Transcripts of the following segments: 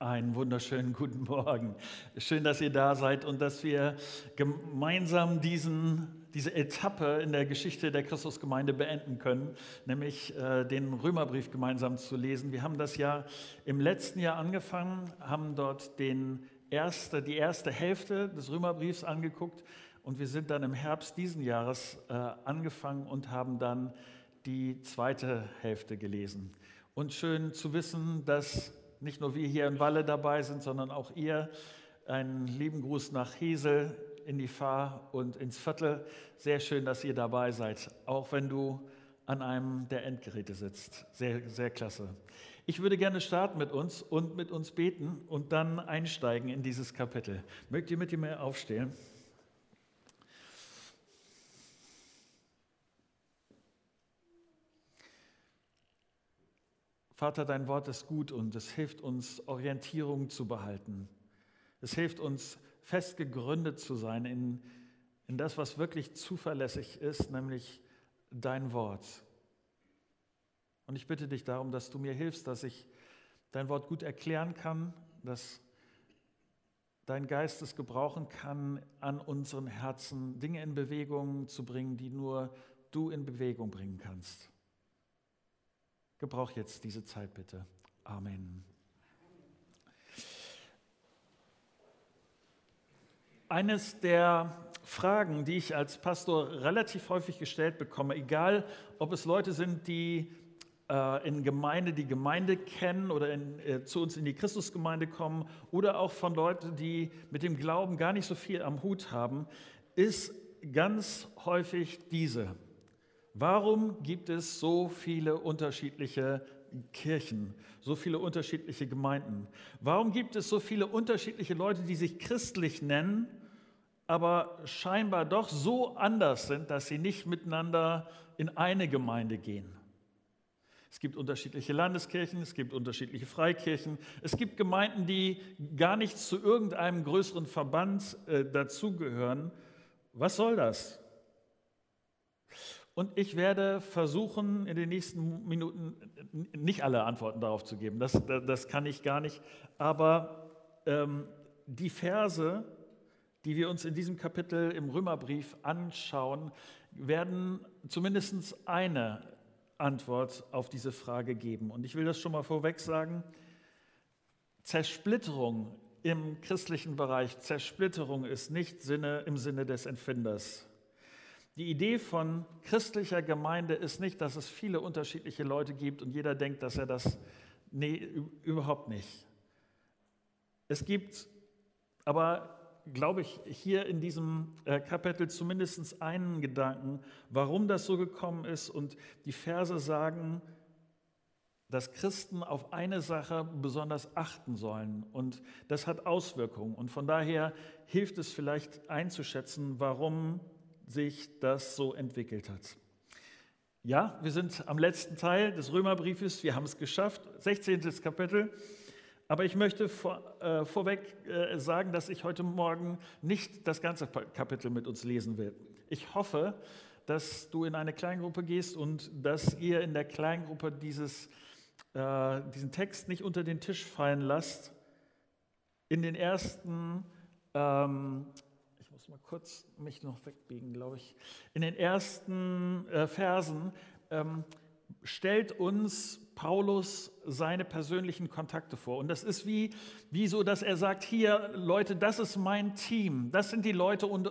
Einen wunderschönen guten Morgen. Schön, dass ihr da seid und dass wir gemeinsam diesen, diese Etappe in der Geschichte der Christusgemeinde beenden können, nämlich äh, den Römerbrief gemeinsam zu lesen. Wir haben das ja im letzten Jahr angefangen, haben dort den erste, die erste Hälfte des Römerbriefs angeguckt und wir sind dann im Herbst diesen Jahres äh, angefangen und haben dann die zweite Hälfte gelesen. Und schön zu wissen, dass nicht nur wir hier in Walle dabei sind, sondern auch ihr. Einen lieben Gruß nach Hesel in die Fahr und ins Viertel. Sehr schön, dass ihr dabei seid, auch wenn du an einem der Endgeräte sitzt. Sehr, sehr klasse. Ich würde gerne starten mit uns und mit uns beten und dann einsteigen in dieses Kapitel. Mögt ihr mit mir aufstehen? Vater, dein Wort ist gut und es hilft uns, Orientierung zu behalten. Es hilft uns, fest gegründet zu sein in, in das, was wirklich zuverlässig ist, nämlich dein Wort. Und ich bitte dich darum, dass du mir hilfst, dass ich dein Wort gut erklären kann, dass dein Geist es gebrauchen kann, an unseren Herzen Dinge in Bewegung zu bringen, die nur du in Bewegung bringen kannst. Gebrauch jetzt diese Zeit bitte. Amen. Eines der Fragen, die ich als Pastor relativ häufig gestellt bekomme, egal ob es Leute sind, die äh, in Gemeinde die Gemeinde kennen oder in, äh, zu uns in die Christusgemeinde kommen oder auch von Leuten, die mit dem Glauben gar nicht so viel am Hut haben, ist ganz häufig diese. Warum gibt es so viele unterschiedliche Kirchen, so viele unterschiedliche Gemeinden? Warum gibt es so viele unterschiedliche Leute, die sich christlich nennen, aber scheinbar doch so anders sind, dass sie nicht miteinander in eine Gemeinde gehen? Es gibt unterschiedliche Landeskirchen, es gibt unterschiedliche Freikirchen, es gibt Gemeinden, die gar nicht zu irgendeinem größeren Verband äh, dazugehören. Was soll das? Und ich werde versuchen, in den nächsten Minuten nicht alle Antworten darauf zu geben. Das, das kann ich gar nicht. Aber ähm, die Verse, die wir uns in diesem Kapitel im Römerbrief anschauen, werden zumindest eine Antwort auf diese Frage geben. Und ich will das schon mal vorweg sagen. Zersplitterung im christlichen Bereich, Zersplitterung ist nicht Sinne, im Sinne des Empfinders. Die Idee von christlicher Gemeinde ist nicht, dass es viele unterschiedliche Leute gibt und jeder denkt, dass er das. Nee, überhaupt nicht. Es gibt aber, glaube ich, hier in diesem äh, Kapitel zumindest einen Gedanken, warum das so gekommen ist. Und die Verse sagen, dass Christen auf eine Sache besonders achten sollen. Und das hat Auswirkungen. Und von daher hilft es vielleicht einzuschätzen, warum sich das so entwickelt hat. Ja, wir sind am letzten Teil des Römerbriefes, wir haben es geschafft, 16. Kapitel. Aber ich möchte vor, äh, vorweg äh, sagen, dass ich heute Morgen nicht das ganze Kapitel mit uns lesen will. Ich hoffe, dass du in eine Kleingruppe gehst und dass ihr in der Kleingruppe dieses, äh, diesen Text nicht unter den Tisch fallen lasst. In den ersten ähm, mal kurz mich noch wegbiegen, glaube ich. In den ersten äh, Versen ähm, stellt uns Paulus seine persönlichen Kontakte vor. Und das ist wie, wie so, dass er sagt, hier Leute, das ist mein Team. Das sind die Leute, und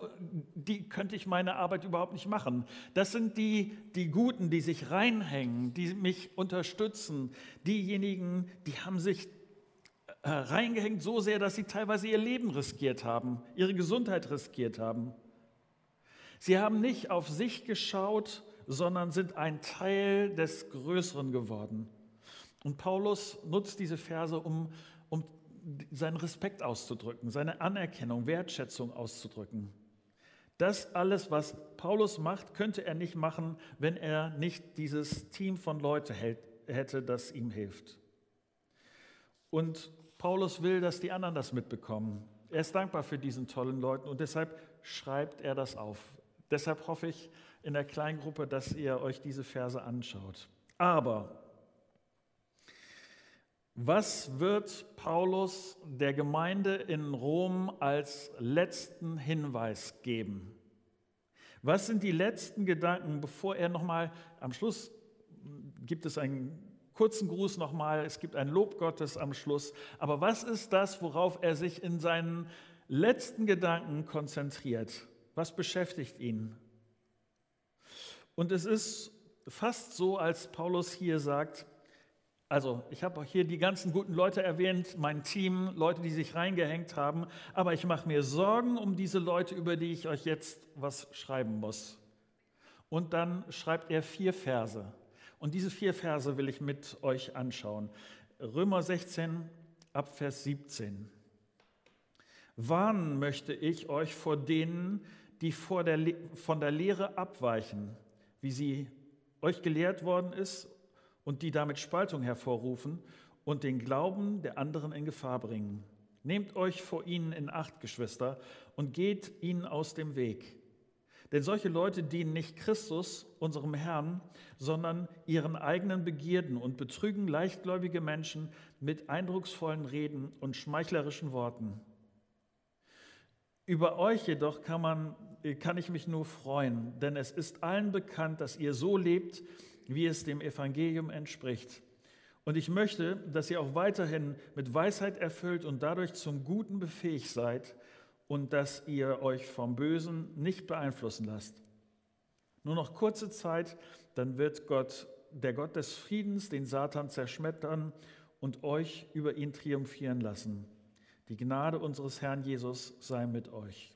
die könnte ich meine Arbeit überhaupt nicht machen. Das sind die, die Guten, die sich reinhängen, die mich unterstützen. Diejenigen, die haben sich äh, reingehängt so sehr, dass sie teilweise ihr Leben riskiert haben, ihre Gesundheit riskiert haben. Sie haben nicht auf sich geschaut, sondern sind ein Teil des Größeren geworden. Und Paulus nutzt diese Verse, um, um seinen Respekt auszudrücken, seine Anerkennung, Wertschätzung auszudrücken. Das alles, was Paulus macht, könnte er nicht machen, wenn er nicht dieses Team von Leuten hätte, das ihm hilft. Und Paulus will, dass die anderen das mitbekommen. Er ist dankbar für diesen tollen Leuten und deshalb schreibt er das auf. Deshalb hoffe ich in der Kleingruppe, dass ihr euch diese Verse anschaut. Aber Was wird Paulus der Gemeinde in Rom als letzten Hinweis geben? Was sind die letzten Gedanken, bevor er nochmal am Schluss gibt es einen kurzen Gruß nochmal, es gibt ein Lob Gottes am Schluss. Aber was ist das, worauf er sich in seinen letzten Gedanken konzentriert? Was beschäftigt ihn? Und es ist fast so, als Paulus hier sagt, also, ich habe hier die ganzen guten Leute erwähnt, mein Team, Leute, die sich reingehängt haben, aber ich mache mir Sorgen um diese Leute, über die ich euch jetzt was schreiben muss. Und dann schreibt er vier Verse. Und diese vier Verse will ich mit euch anschauen. Römer 16 ab Vers 17. Warnen möchte ich euch vor denen, die der, von der Lehre abweichen, wie sie euch gelehrt worden ist und die damit Spaltung hervorrufen und den Glauben der anderen in Gefahr bringen. Nehmt euch vor ihnen in Acht, Geschwister, und geht ihnen aus dem Weg. Denn solche Leute dienen nicht Christus, unserem Herrn, sondern ihren eigenen Begierden und betrügen leichtgläubige Menschen mit eindrucksvollen Reden und schmeichlerischen Worten. Über euch jedoch kann, man, kann ich mich nur freuen, denn es ist allen bekannt, dass ihr so lebt, wie es dem Evangelium entspricht. Und ich möchte, dass ihr auch weiterhin mit Weisheit erfüllt und dadurch zum Guten befähigt seid und dass ihr euch vom Bösen nicht beeinflussen lasst. Nur noch kurze Zeit, dann wird Gott, der Gott des Friedens, den Satan zerschmettern und euch über ihn triumphieren lassen. Die Gnade unseres Herrn Jesus sei mit euch.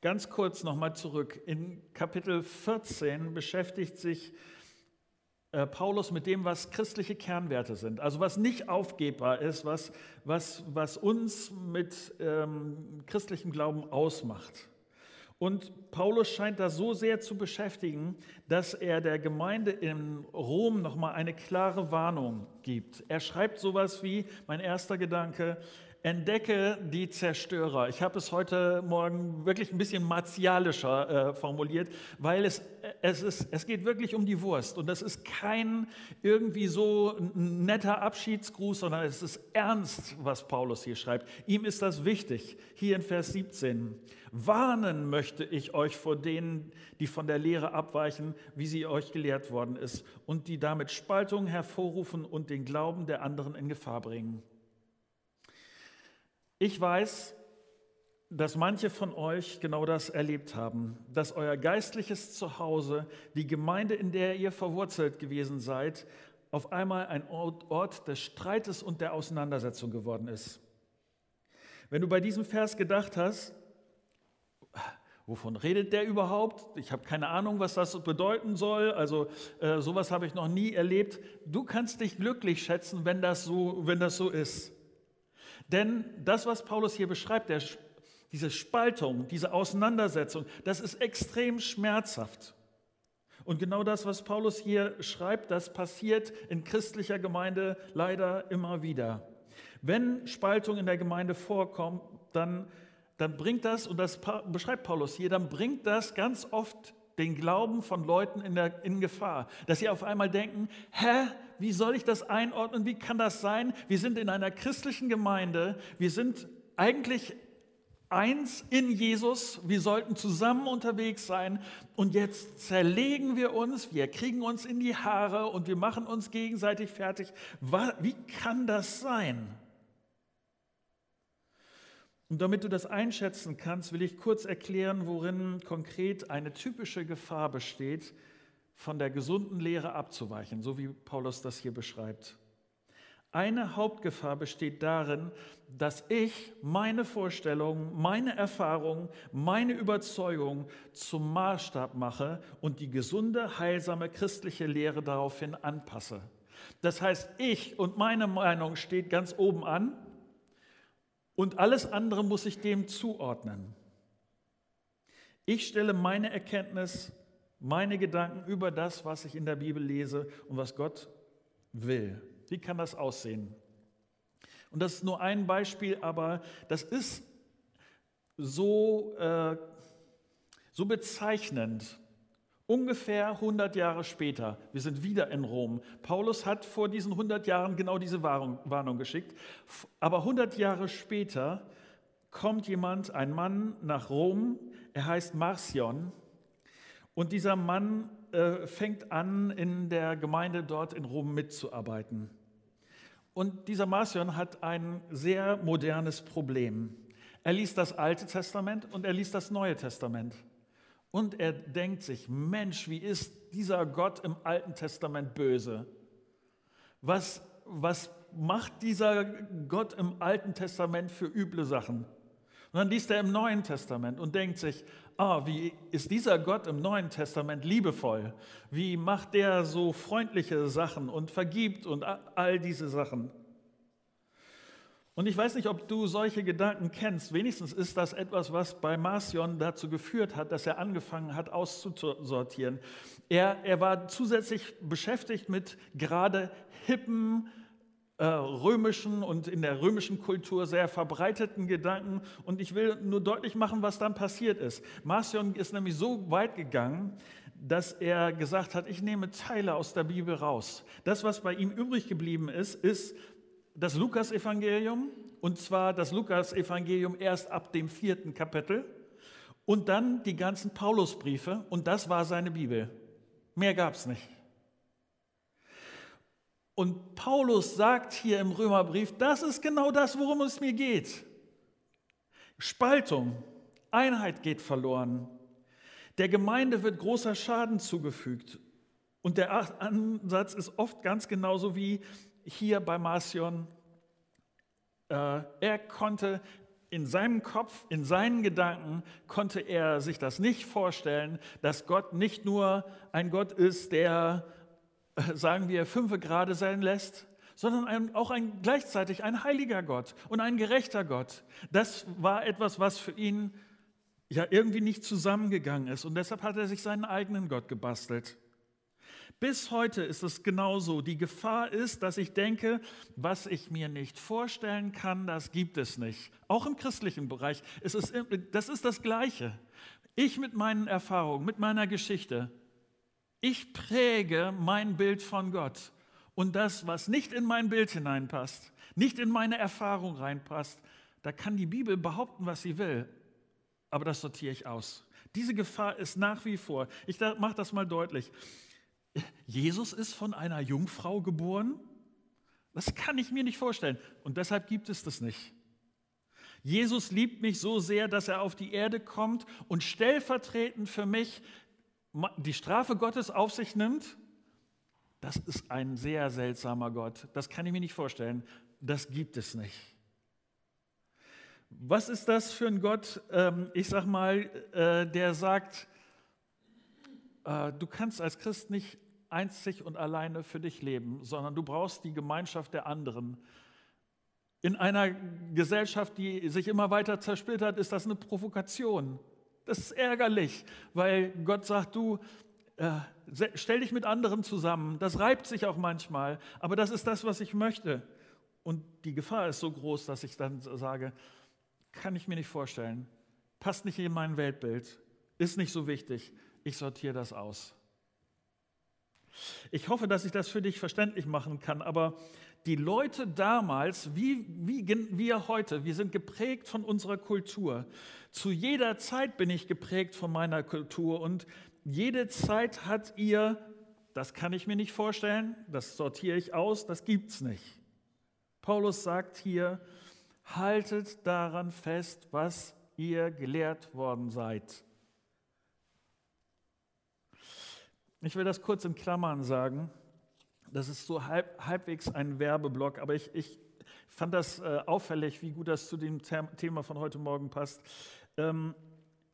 Ganz kurz nochmal zurück. In Kapitel 14 beschäftigt sich äh, Paulus mit dem, was christliche Kernwerte sind. Also was nicht aufgebbar ist, was, was, was uns mit ähm, christlichem Glauben ausmacht. Und Paulus scheint da so sehr zu beschäftigen, dass er der Gemeinde in Rom nochmal eine klare Warnung gibt. Er schreibt sowas wie, mein erster Gedanke, entdecke die Zerstörer. Ich habe es heute Morgen wirklich ein bisschen martialischer äh, formuliert, weil es, es, ist, es geht wirklich um die Wurst. Und das ist kein irgendwie so netter Abschiedsgruß, sondern es ist ernst, was Paulus hier schreibt. Ihm ist das wichtig. Hier in Vers 17. Warnen möchte ich euch vor denen, die von der Lehre abweichen, wie sie euch gelehrt worden ist, und die damit Spaltung hervorrufen und den Glauben der anderen in Gefahr bringen. Ich weiß, dass manche von euch genau das erlebt haben, dass euer geistliches Zuhause, die Gemeinde, in der ihr verwurzelt gewesen seid, auf einmal ein Ort, des Streites und der Auseinandersetzung geworden ist. Wenn du bei diesem Vers gedacht hast, wovon redet der überhaupt? Ich habe keine Ahnung, was das bedeuten soll. Also äh, sowas habe ich noch nie erlebt. Du kannst dich glücklich schätzen, wenn das so, wenn das so ist. Denn das, was Paulus hier beschreibt, der, diese Spaltung, diese Auseinandersetzung, das ist extrem schmerzhaft. Und genau das, was Paulus hier schreibt, das passiert in christlicher Gemeinde leider immer wieder. Wenn Spaltung in der Gemeinde vorkommt, dann, dann bringt das, und das beschreibt Paulus hier, dann bringt das ganz oft den Glauben von Leuten in, der, in Gefahr, dass sie auf einmal denken, hä, wie soll ich das einordnen, wie kann das sein? Wir sind in einer christlichen Gemeinde, wir sind eigentlich eins in Jesus, wir sollten zusammen unterwegs sein und jetzt zerlegen wir uns, wir kriegen uns in die Haare und wir machen uns gegenseitig fertig. Wie kann das sein? Und damit du das einschätzen kannst, will ich kurz erklären, worin konkret eine typische Gefahr besteht, von der gesunden Lehre abzuweichen, so wie Paulus das hier beschreibt. Eine Hauptgefahr besteht darin, dass ich meine Vorstellungen, meine Erfahrungen, meine Überzeugung zum Maßstab mache und die gesunde, heilsame christliche Lehre daraufhin anpasse. Das heißt, ich und meine Meinung steht ganz oben an und alles andere muss ich dem zuordnen. Ich stelle meine Erkenntnis, meine Gedanken über das, was ich in der Bibel lese und was Gott will. Wie kann das aussehen? Und das ist nur ein Beispiel, aber das ist so, äh, so bezeichnend Ungefähr 100 Jahre später, wir sind wieder in Rom. Paulus hat vor diesen 100 Jahren genau diese Warnung, Warnung geschickt. Aber 100 Jahre später kommt jemand, ein Mann nach Rom, er heißt Marcion. Und dieser Mann äh, fängt an, in der Gemeinde dort in Rom mitzuarbeiten. Und dieser Marcion hat ein sehr modernes Problem. Er liest das Alte Testament und er liest das Neue Testament. Und er denkt sich, Mensch, wie ist dieser Gott im Alten Testament böse? Was, was macht dieser Gott im Alten Testament für üble Sachen? Und dann liest er im Neuen Testament und denkt sich, ah, wie ist dieser Gott im Neuen Testament liebevoll? Wie macht der so freundliche Sachen und vergibt und all diese Sachen? Und ich weiß nicht, ob du solche Gedanken kennst. Wenigstens ist das etwas, was bei Marcion dazu geführt hat, dass er angefangen hat, auszusortieren. Er, er war zusätzlich beschäftigt mit gerade hippen, äh, römischen und in der römischen Kultur sehr verbreiteten Gedanken. Und ich will nur deutlich machen, was dann passiert ist. Marcion ist nämlich so weit gegangen, dass er gesagt hat, ich nehme Teile aus der Bibel raus. Das, was bei ihm übrig geblieben ist, ist das Lukasevangelium, und zwar das Lukasevangelium erst ab dem vierten Kapitel, und dann die ganzen Paulusbriefe, und das war seine Bibel. Mehr gab es nicht. Und Paulus sagt hier im Römerbrief, das ist genau das, worum es mir geht. Spaltung, Einheit geht verloren. Der Gemeinde wird großer Schaden zugefügt. Und der Ansatz ist oft ganz genauso wie hier bei Marcion, äh, er konnte in seinem Kopf, in seinen Gedanken, konnte er sich das nicht vorstellen, dass Gott nicht nur ein Gott ist, der, sagen wir, fünfe gerade sein lässt, sondern ein, auch ein, gleichzeitig ein heiliger Gott und ein gerechter Gott. Das war etwas, was für ihn ja irgendwie nicht zusammengegangen ist. Und deshalb hat er sich seinen eigenen Gott gebastelt. Bis heute ist es genauso. Die Gefahr ist, dass ich denke, was ich mir nicht vorstellen kann, das gibt es nicht. Auch im christlichen Bereich ist es, das ist das Gleiche. Ich mit meinen Erfahrungen, mit meiner Geschichte, ich präge mein Bild von Gott. Und das, was nicht in mein Bild hineinpasst, nicht in meine Erfahrung reinpasst, da kann die Bibel behaupten, was sie will. Aber das sortiere ich aus. Diese Gefahr ist nach wie vor. Ich mache das mal deutlich. Jesus ist von einer Jungfrau geboren? Das kann ich mir nicht vorstellen. Und deshalb gibt es das nicht. Jesus liebt mich so sehr, dass er auf die Erde kommt und stellvertretend für mich die Strafe Gottes auf sich nimmt. Das ist ein sehr seltsamer Gott. Das kann ich mir nicht vorstellen. Das gibt es nicht. Was ist das für ein Gott, ähm, ich sag mal, äh, der sagt, äh, du kannst als Christ nicht einzig und alleine für dich leben, sondern du brauchst die Gemeinschaft der anderen. In einer Gesellschaft, die sich immer weiter zersplittert, ist das eine Provokation. Das ist ärgerlich, weil Gott sagt, du äh, stell dich mit anderen zusammen. Das reibt sich auch manchmal, aber das ist das, was ich möchte. Und die Gefahr ist so groß, dass ich dann sage, kann ich mir nicht vorstellen, passt nicht in mein Weltbild, ist nicht so wichtig, ich sortiere das aus. Ich hoffe, dass ich das für dich verständlich machen kann, aber die Leute damals, wie, wie wir heute, wir sind geprägt von unserer Kultur. Zu jeder Zeit bin ich geprägt von meiner Kultur und jede Zeit hat ihr, das kann ich mir nicht vorstellen, das sortiere ich aus, das gibt es nicht. Paulus sagt hier, haltet daran fest, was ihr gelehrt worden seid. Ich will das kurz in Klammern sagen. Das ist so halb, halbwegs ein Werbeblock, aber ich, ich fand das äh, auffällig, wie gut das zu dem Thema von heute Morgen passt. Ähm,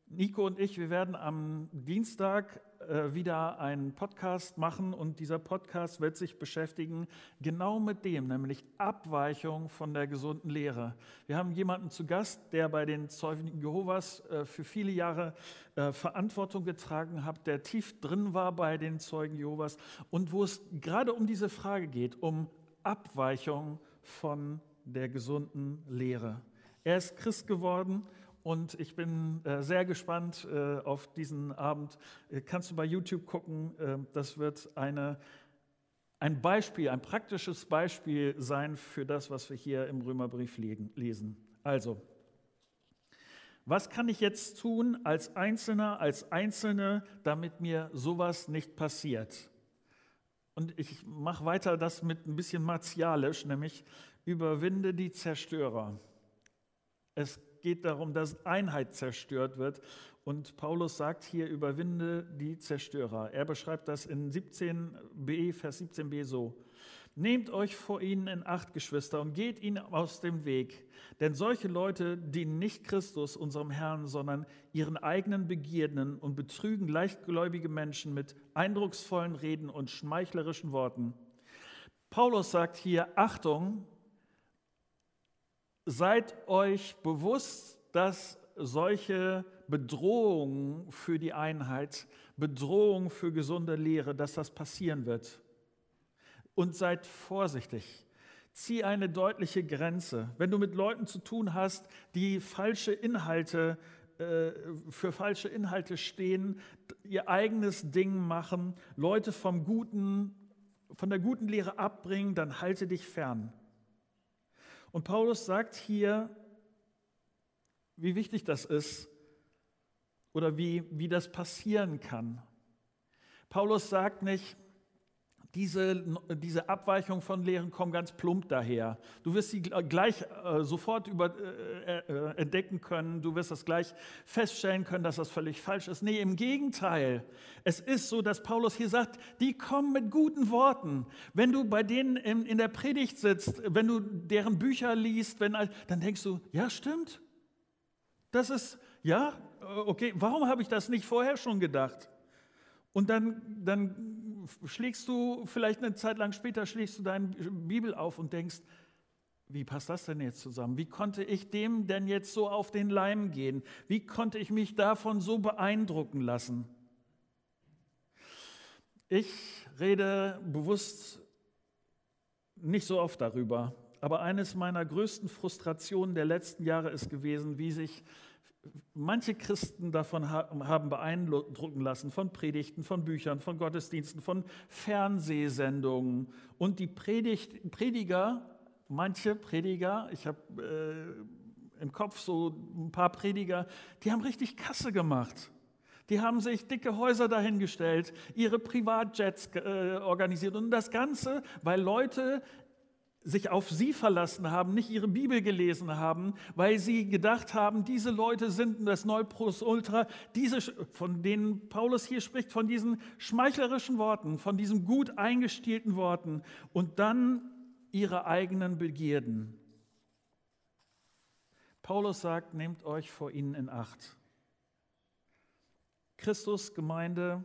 Nico und ich, wir werden am Dienstag äh, wieder einen Podcast machen und dieser Podcast wird sich beschäftigen genau mit dem, nämlich Abweichung von der gesunden Lehre. Wir haben jemanden zu Gast, der bei den Zeugen Jehovas äh, für viele Jahre äh, Verantwortung getragen hat, der tief drin war bei den Zeugen Jehovas und wo es gerade um diese Frage geht, um Abweichung von der gesunden Lehre. Er ist Christ geworden und ich bin äh, sehr gespannt äh, auf diesen Abend. Äh, kannst du bei YouTube gucken, äh, das wird eine, ein Beispiel, ein praktisches Beispiel sein für das, was wir hier im Römerbrief lesen. Also, was kann ich jetzt tun als Einzelner, als Einzelne, damit mir sowas nicht passiert? Und ich mache weiter das mit ein bisschen martialisch, nämlich überwinde die Zerstörer. Es geht darum, dass Einheit zerstört wird. Und Paulus sagt hier, überwinde die Zerstörer. Er beschreibt das in 17b, Vers 17b so. Nehmt euch vor ihnen in Acht, Geschwister, und geht ihnen aus dem Weg. Denn solche Leute dienen nicht Christus, unserem Herrn, sondern ihren eigenen Begierden und betrügen leichtgläubige Menschen mit eindrucksvollen Reden und schmeichlerischen Worten. Paulus sagt hier, Achtung, seid euch bewusst, dass solche Bedrohungen für die Einheit, Bedrohungen für gesunde Lehre, dass das passieren wird und seid vorsichtig. Zieh eine deutliche Grenze. Wenn du mit Leuten zu tun hast, die falsche Inhalte äh, für falsche Inhalte stehen, ihr eigenes Ding machen, Leute vom guten, von der guten Lehre abbringen, dann halte dich fern. Und Paulus sagt hier, wie wichtig das ist oder wie, wie das passieren kann. Paulus sagt nicht, diese, diese Abweichung von Lehren kommen ganz plump daher. Du wirst sie gleich äh, sofort über, äh, äh, entdecken können, du wirst das gleich feststellen können, dass das völlig falsch ist. Nee, im Gegenteil. Es ist so, dass Paulus hier sagt, die kommen mit guten Worten. Wenn du bei denen in, in der Predigt sitzt, wenn du deren Bücher liest, wenn, dann denkst du, ja, stimmt. Das ist, ja, äh, okay, warum habe ich das nicht vorher schon gedacht? Und dann, dann schlägst du, vielleicht eine Zeit lang später, schlägst du deine Bibel auf und denkst, wie passt das denn jetzt zusammen? Wie konnte ich dem denn jetzt so auf den Leim gehen? Wie konnte ich mich davon so beeindrucken lassen? Ich rede bewusst nicht so oft darüber, aber eines meiner größten Frustrationen der letzten Jahre ist gewesen, wie sich manche Christen davon haben beeindrucken lassen, von Predigten, von Büchern, von Gottesdiensten, von Fernsehsendungen. Und die Predigt, Prediger, manche Prediger, ich habe äh, im Kopf so ein paar Prediger, die haben richtig Kasse gemacht. Die haben sich dicke Häuser dahingestellt, ihre Privatjets äh, organisiert und das Ganze, weil Leute sich auf sie verlassen haben, nicht ihre Bibel gelesen haben, weil sie gedacht haben, diese Leute sind das Neupros-Ultra, diese, von denen Paulus hier spricht, von diesen schmeichlerischen Worten, von diesen gut eingestielten Worten und dann ihre eigenen Begierden. Paulus sagt, nehmt euch vor ihnen in Acht. Christus Gemeinde,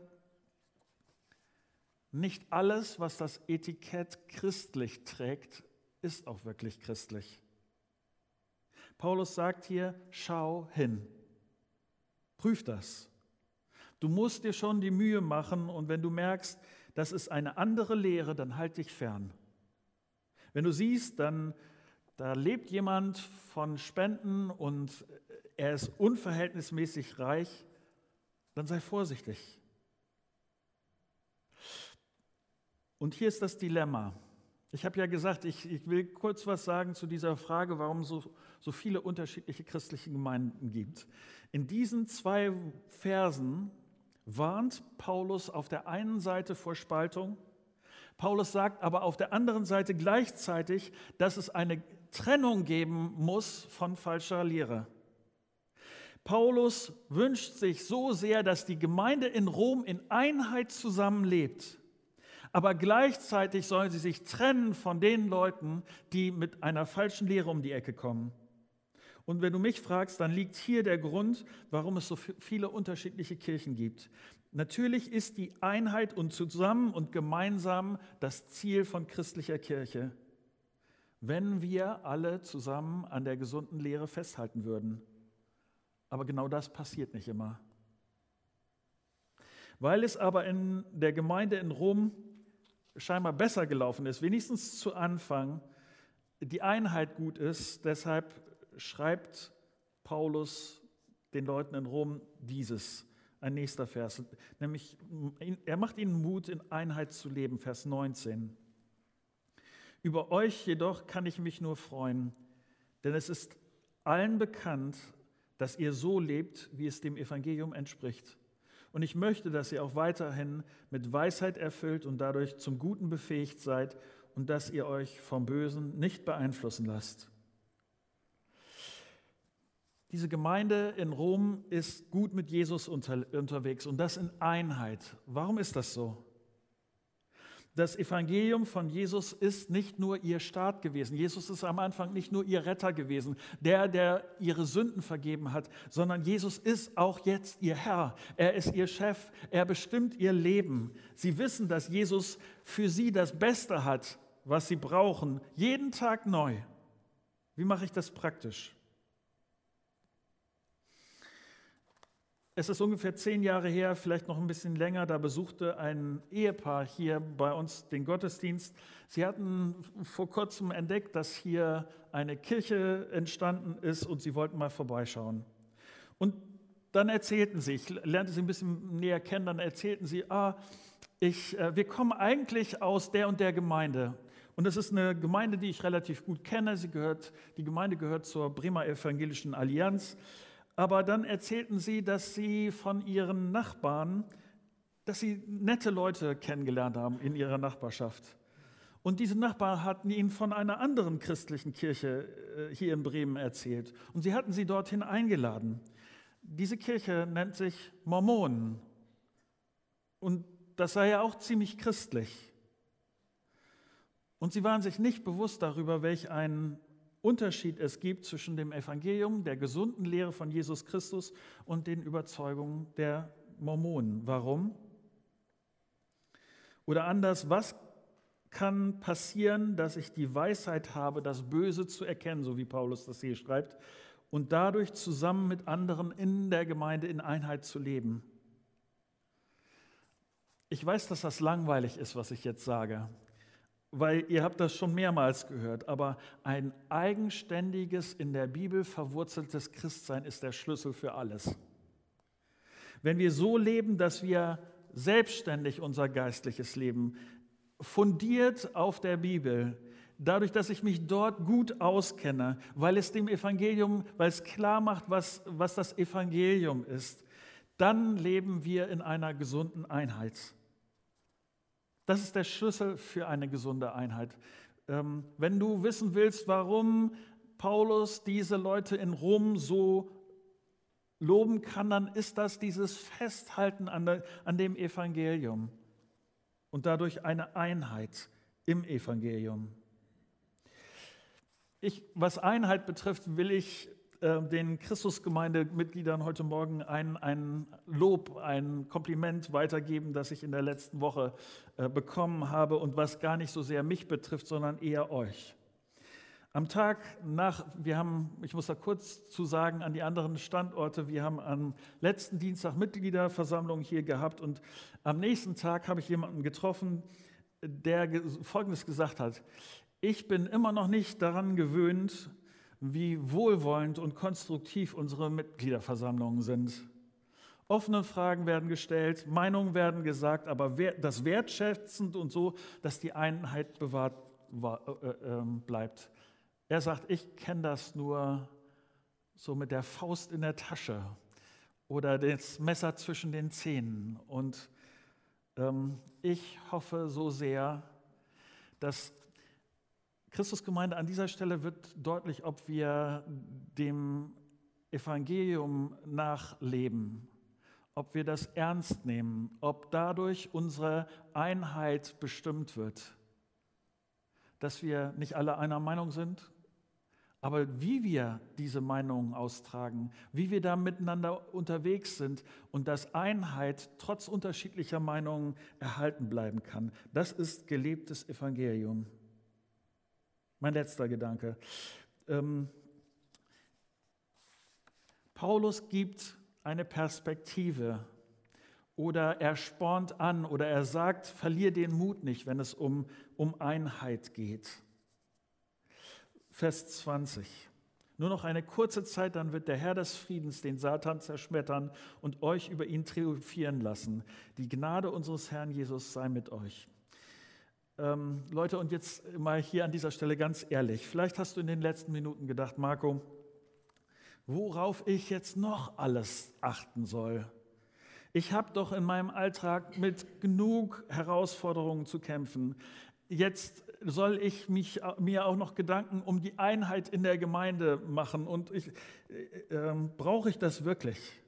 nicht alles, was das Etikett christlich trägt, ist auch wirklich christlich. Paulus sagt hier, schau hin, prüf das. Du musst dir schon die Mühe machen und wenn du merkst, das ist eine andere Lehre, dann halt dich fern. Wenn du siehst, dann da lebt jemand von Spenden und er ist unverhältnismäßig reich, dann sei vorsichtig. Und hier ist das Dilemma. Ich habe ja gesagt, ich, ich, will kurz was sagen zu dieser Frage, warum es so, so viele unterschiedliche christliche Gemeinden gibt. In diesen zwei Versen warnt Paulus auf der einen Seite vor Spaltung. Paulus sagt aber auf der anderen Seite gleichzeitig, dass es eine Trennung geben muss von falscher Lehre. Paulus wünscht sich so sehr, dass die Gemeinde in Rom in Einheit zusammenlebt aber gleichzeitig sollen sie sich trennen von den Leuten, die mit einer falschen Lehre um die Ecke kommen. Und wenn du mich fragst, dann liegt hier der Grund, warum es so viele unterschiedliche Kirchen gibt. Natürlich ist die Einheit und zusammen und gemeinsam das Ziel von christlicher Kirche, wenn wir alle zusammen an der gesunden Lehre festhalten würden. Aber genau das passiert nicht immer. Weil es aber in der Gemeinde in Rom scheinbar besser gelaufen ist, wenigstens zu Anfang, die Einheit gut ist. Deshalb schreibt Paulus den Leuten in Rom dieses, ein nächster Vers, nämlich er macht ihnen Mut, in Einheit zu leben, Vers 19. Über euch jedoch kann ich mich nur freuen, denn es ist allen bekannt, dass ihr so lebt, wie es dem Evangelium entspricht. Und ich möchte, dass ihr auch weiterhin mit Weisheit erfüllt und dadurch zum Guten befähigt seid und dass ihr euch vom Bösen nicht beeinflussen lasst. Diese Gemeinde in Rom ist gut mit Jesus unter, unterwegs und das in Einheit. Warum ist das so? Das Evangelium von Jesus ist nicht nur ihr Staat gewesen. Jesus ist am Anfang nicht nur ihr Retter gewesen, der, der ihre Sünden vergeben hat, sondern Jesus ist auch jetzt ihr Herr. Er ist ihr Chef. Er bestimmt ihr Leben. Sie wissen, dass Jesus für sie das Beste hat, was sie brauchen, jeden Tag neu. Wie mache ich das praktisch? Es ist ungefähr zehn Jahre her, vielleicht noch ein bisschen länger, da besuchte ein Ehepaar hier bei uns den Gottesdienst. Sie hatten vor kurzem entdeckt, dass hier eine Kirche entstanden ist und sie wollten mal vorbeischauen. Und dann erzählten sie, ich lernte sie ein bisschen näher kennen, dann erzählten sie, ah, ich, äh, wir kommen eigentlich aus der und der Gemeinde. Und das ist eine Gemeinde, die ich relativ gut kenne. Sie gehört, die Gemeinde gehört zur Bremer Evangelischen Allianz. Aber dann erzählten sie, dass sie von ihren Nachbarn, dass sie nette Leute kennengelernt haben in ihrer Nachbarschaft. Und diese Nachbarn hatten ihnen von einer anderen christlichen Kirche äh, hier in Bremen erzählt. Und sie hatten sie dorthin eingeladen. Diese Kirche nennt sich Mormonen. Und das sei ja auch ziemlich christlich. Und sie waren sich nicht bewusst darüber, welch einen Unterschied es gibt zwischen dem Evangelium, der gesunden Lehre von Jesus Christus und den Überzeugungen der Mormonen. Warum? Oder anders, was kann passieren, dass ich die Weisheit habe, das Böse zu erkennen, so wie Paulus das hier schreibt, und dadurch zusammen mit anderen in der Gemeinde in Einheit zu leben? Ich weiß, dass das langweilig ist, was ich jetzt sage weil ihr habt das schon mehrmals gehört, aber ein eigenständiges, in der Bibel verwurzeltes Christsein ist der Schlüssel für alles. Wenn wir so leben, dass wir selbstständig unser geistliches Leben fundiert auf der Bibel, dadurch, dass ich mich dort gut auskenne, weil es dem Evangelium, weil es klar macht, was, was das Evangelium ist, dann leben wir in einer gesunden Einheit. Das ist der Schlüssel für eine gesunde Einheit. Ähm, wenn du wissen willst, warum Paulus diese Leute in Rom so loben kann, dann ist das dieses Festhalten an, dem Evangelium und dadurch eine Einheit im Evangelium. Ich, was Einheit betrifft, will ich äh, den Christusgemeindemitgliedern heute Morgen ein, ein Lob, ein Kompliment weitergeben, das ich in der letzten Woche äh, bekommen habe und was gar nicht so sehr mich betrifft, sondern eher euch. Am Tag nach, wir haben, ich muss da kurz zu sagen, an die anderen Standorte, wir haben am letzten Dienstag Mitgliederversammlung hier gehabt und am nächsten Tag habe ich jemanden getroffen, der Folgendes gesagt hat. Ich bin immer noch nicht daran gewöhnt, wie wohlwollend und konstruktiv unsere Mitgliederversammlungen sind. Offene Fragen werden gestellt, Meinungen werden gesagt, aber das wertschätzend und so, dass die Einheit bewahrt äh, ähm, bleibt. Er sagt, ich kenne das nur so mit der Faust in der Tasche oder das Messer zwischen den Zähnen. Und ähm, ich hoffe so sehr, dass Christusgemeinde, an dieser Stelle wird deutlich, ob wir dem Evangelium nachleben, ob wir das ernst nehmen, ob dadurch unsere Einheit bestimmt wird, dass wir nicht alle einer Meinung sind, aber wie wir diese Meinungen austragen, wie wir da miteinander unterwegs sind und dass Einheit trotz unterschiedlicher Meinungen erhalten bleiben kann, das ist gelebtes Evangelium. Mein letzter Gedanke. Ähm, Paulus gibt eine Perspektive oder er spornt an oder er sagt, verlier den Mut nicht, wenn es um, um Einheit geht. Vers 20. Nur noch eine kurze Zeit, dann wird der Herr des Friedens den Satan zerschmettern und euch über ihn triumphieren lassen. Die Gnade unseres Herrn Jesus sei mit euch. Ähm, Leute, und jetzt mal hier an dieser Stelle ganz ehrlich. Vielleicht hast du in den letzten Minuten gedacht, Marco, worauf ich jetzt noch alles achten soll. Ich habe doch in meinem Alltag mit genug Herausforderungen zu kämpfen. Jetzt soll ich mich, mir auch noch Gedanken um die Einheit in der Gemeinde machen und äh, äh, brauche ich das wirklich?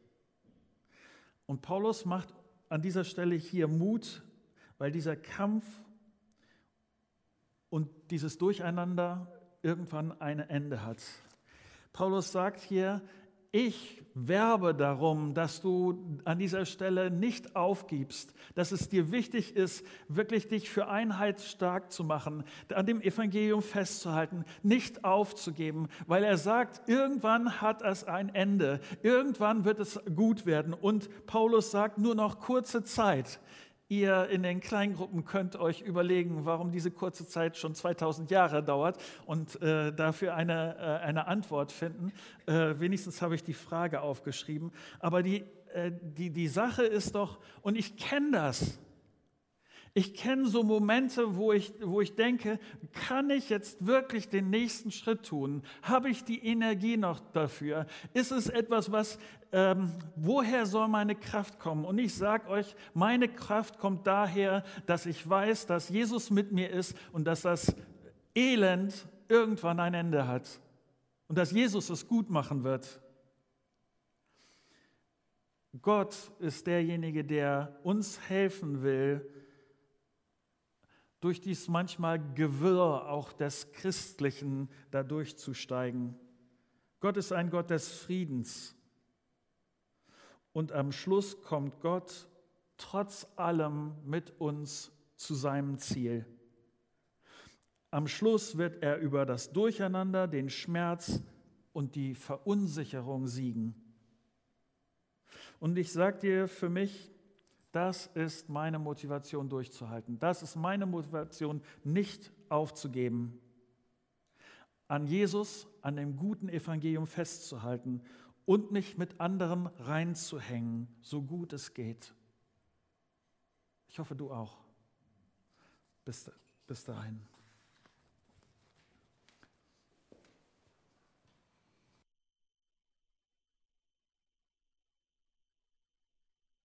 Und Paulus macht an dieser Stelle hier Mut, weil dieser Kampf und dieses Durcheinander irgendwann ein Ende hat. Paulus sagt hier, ich werbe darum, dass du an dieser Stelle nicht aufgibst, dass es dir wichtig ist, wirklich dich für Einheit stark zu machen, an dem Evangelium festzuhalten, nicht aufzugeben, weil er sagt, irgendwann hat es ein Ende, irgendwann wird es gut werden. Und Paulus sagt, nur noch kurze Zeit. Ihr in den Kleingruppen könnt euch überlegen, warum diese kurze Zeit schon 2000 Jahre dauert und äh, dafür eine, äh, eine Antwort finden. Äh, wenigstens habe ich die Frage aufgeschrieben. Aber die, äh, die, die Sache ist doch, und ich kenne das, ich kenne so Momente, wo ich, wo ich denke, kann ich jetzt wirklich den nächsten Schritt tun? Habe ich die Energie noch dafür? Ist es etwas, was, ähm, woher soll meine Kraft kommen? Und ich sage euch, meine Kraft kommt daher, dass ich weiß, dass Jesus mit mir ist und dass das Elend irgendwann ein Ende hat und dass Jesus es gut machen wird. Gott ist derjenige, der uns helfen will, durch dies manchmal Gewirr auch des Christlichen da durchzusteigen. Gott ist ein Gott des Friedens. Und am Schluss kommt Gott trotz allem mit uns zu seinem Ziel. Am Schluss wird er über das Durcheinander, den Schmerz und die Verunsicherung siegen. Und ich sage dir für mich, das ist meine Motivation durchzuhalten. Das ist meine Motivation, nicht aufzugeben. An Jesus, an dem guten Evangelium festzuhalten und mich mit anderen reinzuhängen, so gut es geht. Ich hoffe, du auch. Bis, bis dahin.